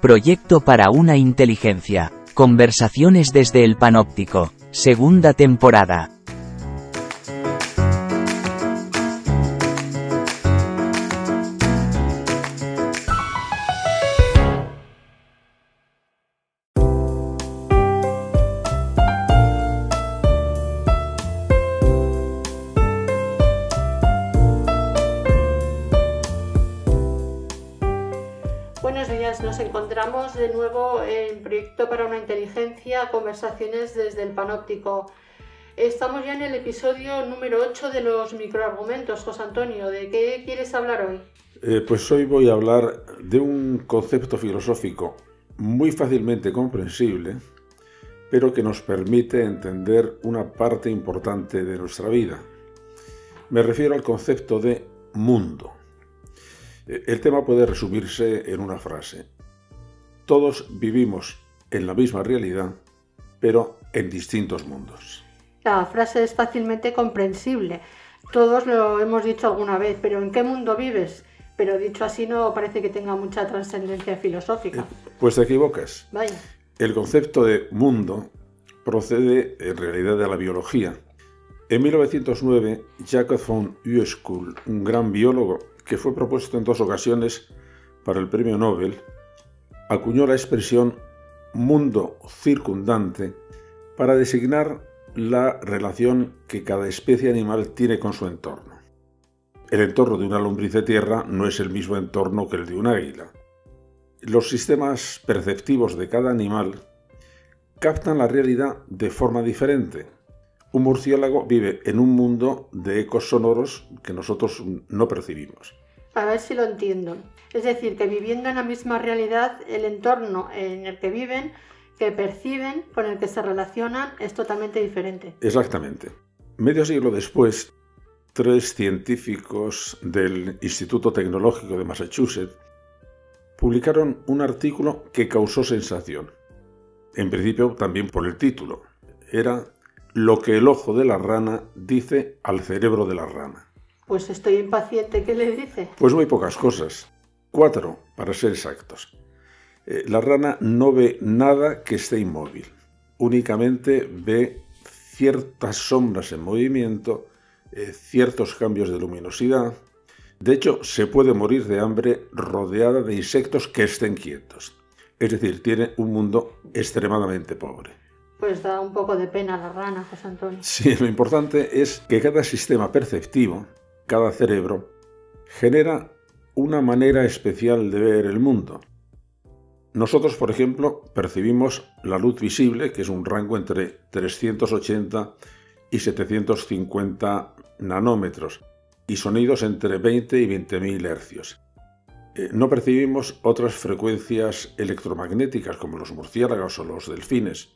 Proyecto para una inteligencia. Conversaciones desde el panóptico. Segunda temporada. De nuevo en Proyecto para una Inteligencia, conversaciones desde el panóptico. Estamos ya en el episodio número 8 de los microargumentos, José Antonio. ¿De qué quieres hablar hoy? Eh, pues hoy voy a hablar de un concepto filosófico muy fácilmente comprensible, pero que nos permite entender una parte importante de nuestra vida. Me refiero al concepto de mundo. El tema puede resumirse en una frase. Todos vivimos en la misma realidad, pero en distintos mundos. La frase es fácilmente comprensible. Todos lo hemos dicho alguna vez, pero ¿en qué mundo vives? Pero dicho así no parece que tenga mucha trascendencia filosófica. Eh, pues te equivocas. Vaya. El concepto de mundo procede en realidad de la biología. En 1909, Jacob von Ueschool, un gran biólogo que fue propuesto en dos ocasiones para el premio Nobel, acuñó la expresión mundo circundante para designar la relación que cada especie animal tiene con su entorno. El entorno de una lombriz de tierra no es el mismo entorno que el de un águila. Los sistemas perceptivos de cada animal captan la realidad de forma diferente. Un murciélago vive en un mundo de ecos sonoros que nosotros no percibimos. A ver si lo entiendo. Es decir, que viviendo en la misma realidad, el entorno en el que viven, que perciben, con el que se relacionan, es totalmente diferente. Exactamente. Medio siglo después, tres científicos del Instituto Tecnológico de Massachusetts publicaron un artículo que causó sensación. En principio también por el título. Era Lo que el ojo de la rana dice al cerebro de la rana. Pues estoy impaciente. ¿Qué le dice? Pues muy pocas cosas. Cuatro, para ser exactos. Eh, la rana no ve nada que esté inmóvil. Únicamente ve ciertas sombras en movimiento, eh, ciertos cambios de luminosidad. De hecho, se puede morir de hambre rodeada de insectos que estén quietos. Es decir, tiene un mundo extremadamente pobre. Pues da un poco de pena la rana, José Antonio. Sí, lo importante es que cada sistema perceptivo, cada cerebro, genera una manera especial de ver el mundo. Nosotros, por ejemplo, percibimos la luz visible, que es un rango entre 380 y 750 nanómetros, y sonidos entre 20 y 20.000 hercios. Eh, no percibimos otras frecuencias electromagnéticas como los murciélagos o los delfines.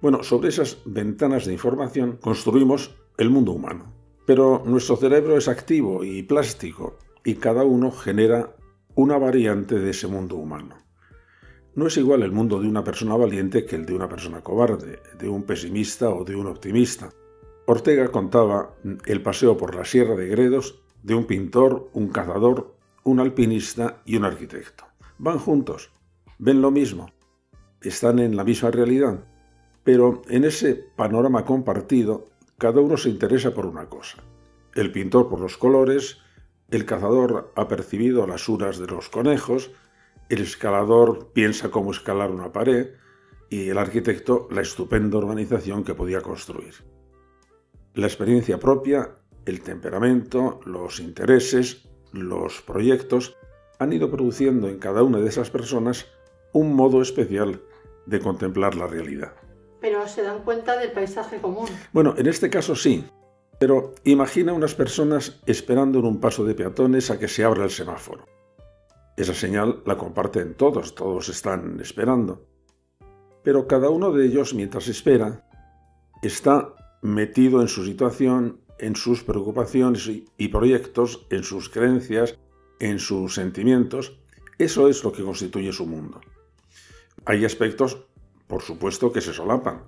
Bueno, sobre esas ventanas de información construimos el mundo humano. Pero nuestro cerebro es activo y plástico y cada uno genera una variante de ese mundo humano. No es igual el mundo de una persona valiente que el de una persona cobarde, de un pesimista o de un optimista. Ortega contaba el paseo por la Sierra de Gredos de un pintor, un cazador, un alpinista y un arquitecto. Van juntos, ven lo mismo, están en la misma realidad, pero en ese panorama compartido cada uno se interesa por una cosa. El pintor por los colores, el cazador ha percibido las uras de los conejos, el escalador piensa cómo escalar una pared y el arquitecto la estupenda organización que podía construir. La experiencia propia, el temperamento, los intereses, los proyectos han ido produciendo en cada una de esas personas un modo especial de contemplar la realidad. Pero se dan cuenta del paisaje común. Bueno, en este caso sí, pero imagina unas personas esperando en un paso de peatones a que se abra el semáforo. Esa señal la comparten todos, todos están esperando. Pero cada uno de ellos, mientras espera, está metido en su situación, en sus preocupaciones y proyectos, en sus creencias, en sus sentimientos. Eso es lo que constituye su mundo. Hay aspectos, por supuesto, que se solapan,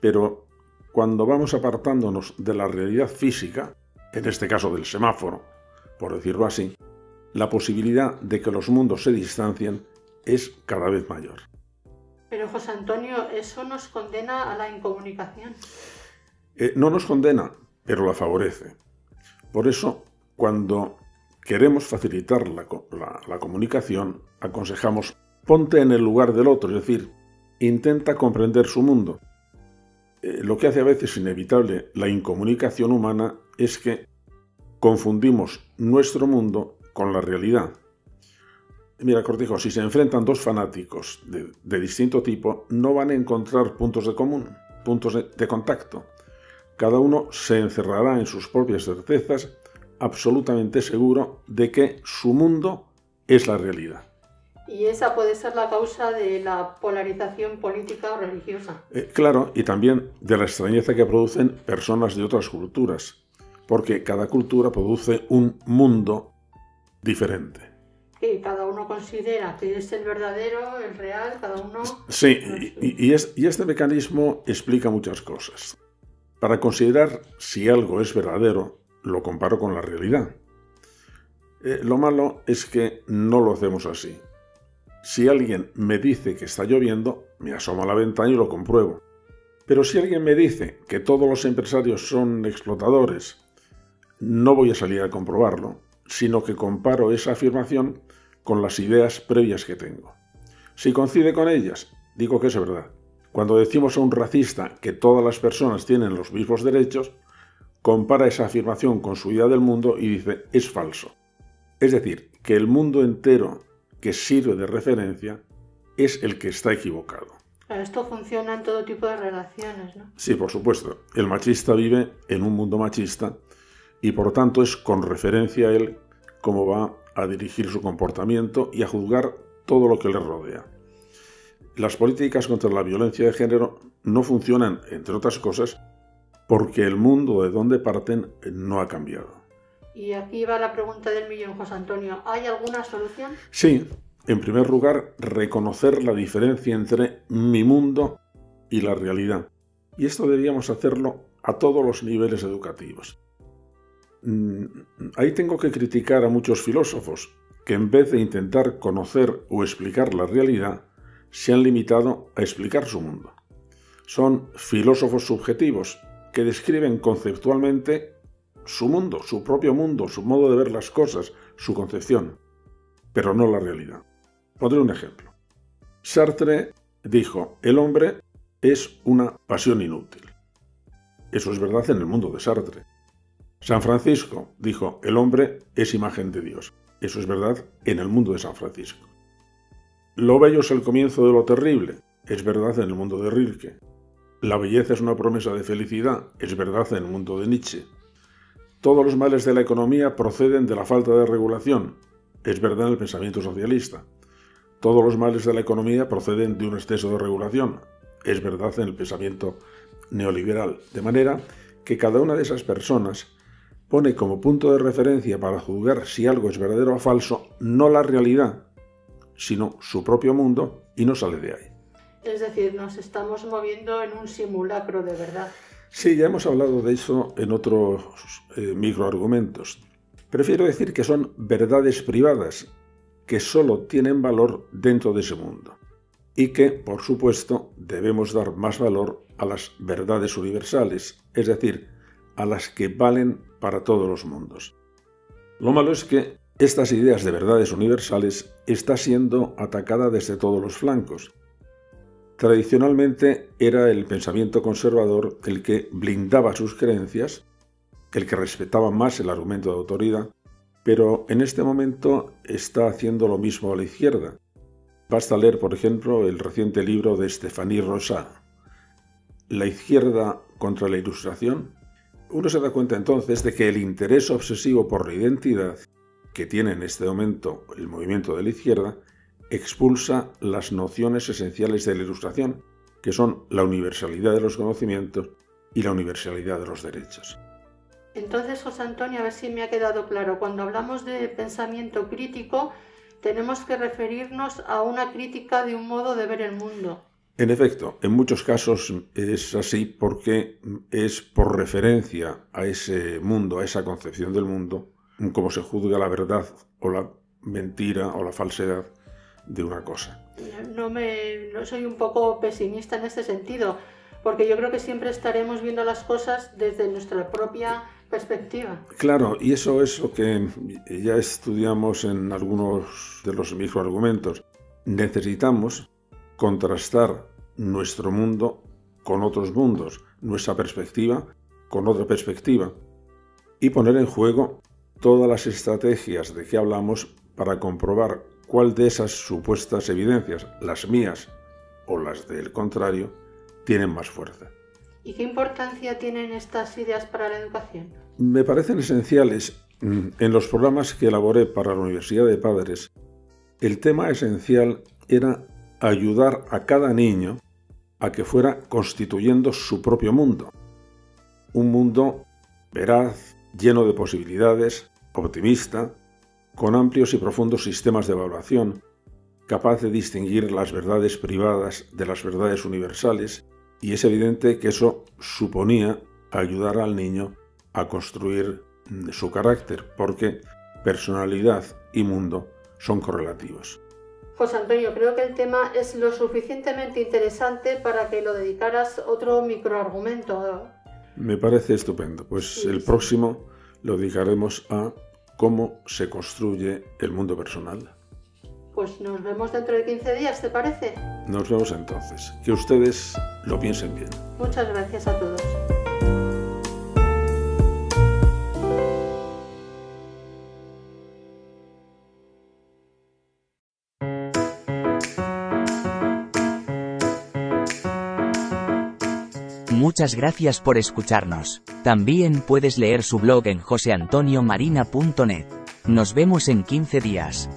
pero cuando vamos apartándonos de la realidad física, en este caso del semáforo, por decirlo así, la posibilidad de que los mundos se distancien es cada vez mayor. Pero José Antonio, ¿eso nos condena a la incomunicación? Eh, no nos condena, pero la favorece. Por eso, cuando queremos facilitar la, la comunicación, aconsejamos ponte en el lugar del otro, es decir, intenta comprender su mundo. Eh, lo que hace a veces inevitable la incomunicación humana es que confundimos nuestro mundo con la realidad. Mira, Cortijo, si se enfrentan dos fanáticos de, distinto tipo, no van a encontrar puntos de común, puntos de contacto. Cada uno se encerrará en sus propias certezas, absolutamente seguro de que su mundo es la realidad. Y esa puede ser la causa de la polarización política o religiosa. Eh, claro, y también de la extrañeza que producen personas de otras culturas, porque cada cultura produce un mundo diferente. Que cada uno considera que es el verdadero, el real, cada uno... Sí, y, y este mecanismo explica muchas cosas. Para considerar si algo es verdadero, lo comparo con la realidad. Eh, lo malo es que no lo hacemos así. Si alguien me dice que está lloviendo, me asomo a la ventana y lo compruebo. Pero si alguien me dice que todos los empresarios son explotadores, no voy a salir a comprobarlo, sino que comparo esa afirmación con las ideas previas que tengo. Si coincide con ellas, digo que es verdad. Cuando decimos a un racista que todas las personas tienen los mismos derechos, compara esa afirmación con su idea del mundo y dice es falso. Es decir, que el mundo entero que sirve de referencia es el que está equivocado. Esto funciona en todo tipo de relaciones, ¿no? Sí, por supuesto. El machista vive en un mundo machista y por tanto es con referencia a él cómo va a dirigir su comportamiento y a juzgar todo lo que le rodea. Las políticas contra la violencia de género no funcionan, entre otras cosas, porque el mundo de donde parten no ha cambiado. Y aquí va la pregunta del millón, José Antonio. ¿Hay alguna solución? Sí. En primer lugar, reconocer la diferencia entre mi mundo y la realidad. Y esto deberíamos hacerlo a todos los niveles educativos. Mm, ahí tengo que criticar a muchos filósofos que en vez de intentar conocer o explicar la realidad, se han limitado a explicar su mundo. Son filósofos subjetivos que describen conceptualmente su mundo, su propio mundo, su modo de ver las cosas, su concepción, pero no la realidad. Pondré un ejemplo. Sartre dijo, el hombre es una pasión inútil. Eso es verdad en el mundo de Sartre. San Francisco dijo, el hombre es imagen de Dios. Eso es verdad en el mundo de San Francisco. Lo bello es el comienzo de lo terrible. Es verdad en el mundo de Rilke. La belleza es una promesa de felicidad. Es verdad en el mundo de Nietzsche. Todos los males de la economía proceden de la falta de regulación. Es verdad en el pensamiento socialista. Todos los males de la economía proceden de un exceso de regulación. Es verdad en el pensamiento neoliberal. De manera que cada una de esas personas pone como punto de referencia para juzgar si algo es verdadero o falso no la realidad, sino su propio mundo y no sale de ahí. Es decir, nos estamos moviendo en un simulacro de verdad. Sí, ya hemos hablado de eso en otros eh, microargumentos. Prefiero decir que son verdades privadas que solo tienen valor dentro de ese mundo y que, por supuesto, debemos dar más valor a las verdades universales, es decir, a las que valen para todos los mundos. Lo malo es que estas ideas de verdades universales están siendo atacadas desde todos los flancos Tradicionalmente era el pensamiento conservador el que blindaba sus creencias, el que respetaba más el argumento de autoridad, pero en este momento está haciendo lo mismo a la izquierda. Basta leer, por ejemplo, el reciente libro de Stéphanie Rosa, La izquierda contra la ilustración. Uno se da cuenta entonces de que el interés obsesivo por la identidad que tiene en este momento el movimiento de la izquierda expulsa las nociones esenciales de la ilustración, que son la universalidad de los conocimientos y la universalidad de los derechos. Entonces, José Antonio, a ver si me ha quedado claro, cuando hablamos de pensamiento crítico, tenemos que referirnos a una crítica de un modo de ver el mundo. En efecto, en muchos casos es así porque es por referencia a ese mundo, a esa concepción del mundo, como se juzga la verdad o la mentira o la falsedad de una cosa. No, me, no soy un poco pesimista en este sentido, porque yo creo que siempre estaremos viendo las cosas desde nuestra propia perspectiva. Claro, y eso es lo que ya estudiamos en algunos de los microargumentos. Necesitamos contrastar nuestro mundo con otros mundos, nuestra perspectiva con otra perspectiva, y poner en juego todas las estrategias de que hablamos para comprobar cuál de esas supuestas evidencias, las mías o las del contrario, tienen más fuerza. ¿Y qué importancia tienen estas ideas para la educación? Me parecen esenciales. Mm, en los programas que elaboré para la Universidad de Padres, el tema esencial era ayudar a cada niño a que fuera constituyendo su propio mundo. Un mundo veraz, lleno de posibilidades, optimista, con amplios y profundos sistemas de evaluación, capaz de distinguir las verdades privadas de las verdades universales, y es evidente que eso suponía ayudar al niño a construir su carácter, porque personalidad y mundo son correlativos. José Antonio, creo que el tema es lo suficientemente interesante para que lo dedicaras otro microargumento. Me parece estupendo. Pues el próximo lo dedicaremos a cómo se construye el mundo personal. Pues nos vemos dentro de 15 días, ¿te parece? Nos vemos entonces. Que ustedes lo piensen bien. Muchas gracias a todos. Muchas gracias por escucharnos. También puedes leer su blog en joseantoniomarina.net. Nos vemos en 15 días.